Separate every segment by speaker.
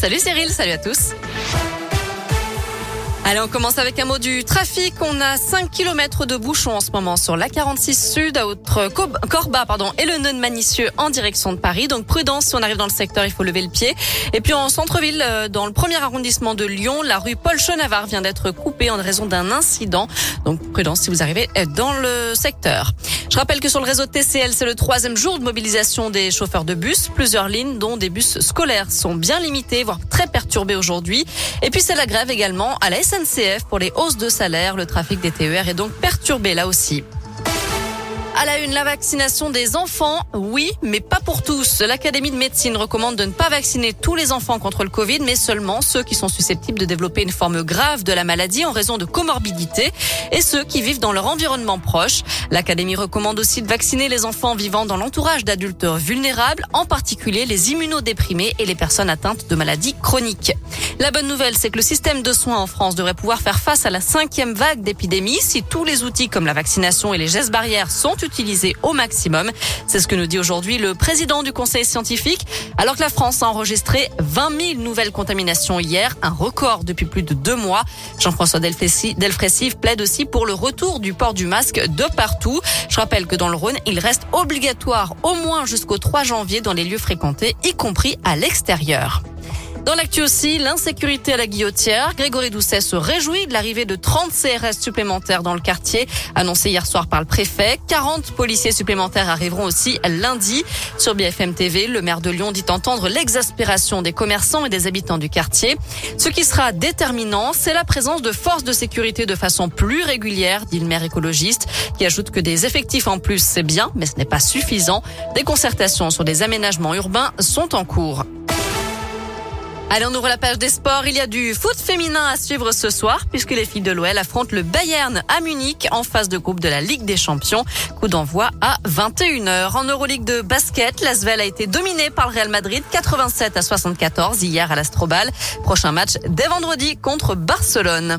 Speaker 1: Salut Cyril, salut à tous. Allez, on commence avec un mot du trafic. On a 5 km de bouchons en ce moment sur la 46 Sud, à Autre Corba, pardon, et le nœud de Manicieux en direction de Paris. Donc prudence, si on arrive dans le secteur, il faut lever le pied. Et puis en centre-ville, euh, dans le premier arrondissement de Lyon, la rue Paul Chenavard vient d'être coupée en raison d'un incident. Donc prudence si vous arrivez dans le secteur. Je rappelle que sur le réseau TCL, c'est le troisième jour de mobilisation des chauffeurs de bus. Plusieurs lignes, dont des bus scolaires, sont bien limitées, voire très perturbées aujourd'hui. Et puis c'est la grève également à la SNCF pour les hausses de salaire. Le trafic des TER est donc perturbé là aussi. À la une, la vaccination des enfants, oui, mais pas pour tous. L'Académie de médecine recommande de ne pas vacciner tous les enfants contre le Covid, mais seulement ceux qui sont susceptibles de développer une forme grave de la maladie en raison de comorbidité et ceux qui vivent dans leur environnement proche. L'Académie recommande aussi de vacciner les enfants vivant dans l'entourage d'adultes vulnérables, en particulier les immunodéprimés et les personnes atteintes de maladies chroniques. La bonne nouvelle, c'est que le système de soins en France devrait pouvoir faire face à la cinquième vague d'épidémie si tous les outils comme la vaccination et les gestes barrières sont utilisés au maximum. C'est ce que nous dit aujourd'hui le président du conseil scientifique. Alors que la France a enregistré 20 000 nouvelles contaminations hier, un record depuis plus de deux mois. Jean-François Delfrécy plaide aussi pour le retour du port du masque de partout. Je rappelle que dans le Rhône, il reste obligatoire au moins jusqu'au 3 janvier dans les lieux fréquentés, y compris à l'extérieur. Dans l'actu aussi, l'insécurité à la guillotière. Grégory Doucet se réjouit de l'arrivée de 30 CRS supplémentaires dans le quartier, annoncé hier soir par le préfet. 40 policiers supplémentaires arriveront aussi lundi. Sur BFM TV, le maire de Lyon dit entendre l'exaspération des commerçants et des habitants du quartier. Ce qui sera déterminant, c'est la présence de forces de sécurité de façon plus régulière, dit le maire écologiste, qui ajoute que des effectifs en plus, c'est bien, mais ce n'est pas suffisant. Des concertations sur des aménagements urbains sont en cours. Allez, on ouvre la page des sports. Il y a du foot féminin à suivre ce soir puisque les filles de l'OL affrontent le Bayern à Munich en phase de groupe de la Ligue des Champions. Coup d'envoi à 21h. En Euroleague de basket, l'Asvel a été dominé par le Real Madrid 87 à 74 hier à l'Astrobal. Prochain match dès vendredi contre Barcelone.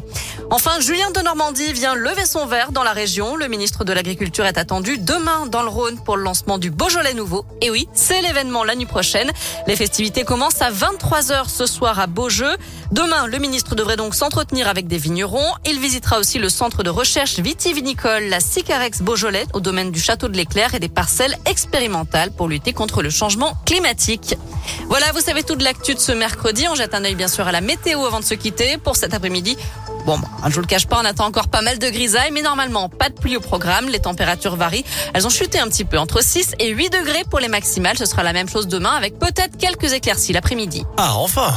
Speaker 1: Enfin, Julien de Normandie vient lever son verre dans la région. Le ministre de l'Agriculture est attendu demain dans le Rhône pour le lancement du Beaujolais nouveau. Et oui, c'est l'événement la nuit prochaine. Les festivités commencent à 23h ce soir à Beaujeu. Demain, le ministre devrait donc s'entretenir avec des vignerons. Il visitera aussi le centre de recherche vitivinicole, la Sicarex Beaujolais, au domaine du château de l'Éclair et des parcelles expérimentales pour lutter contre le changement climatique. Voilà, vous savez tout de l'actu de ce mercredi. On jette un œil bien sûr à la météo avant de se quitter. Pour cet après-midi, Bon, je vous le cache pas, on attend encore pas mal de grisailles, mais normalement, pas de pluie au programme. Les températures varient. Elles ont chuté un petit peu, entre 6 et 8 degrés pour les maximales. Ce sera la même chose demain, avec peut-être quelques éclaircies l'après-midi.
Speaker 2: Ah, enfin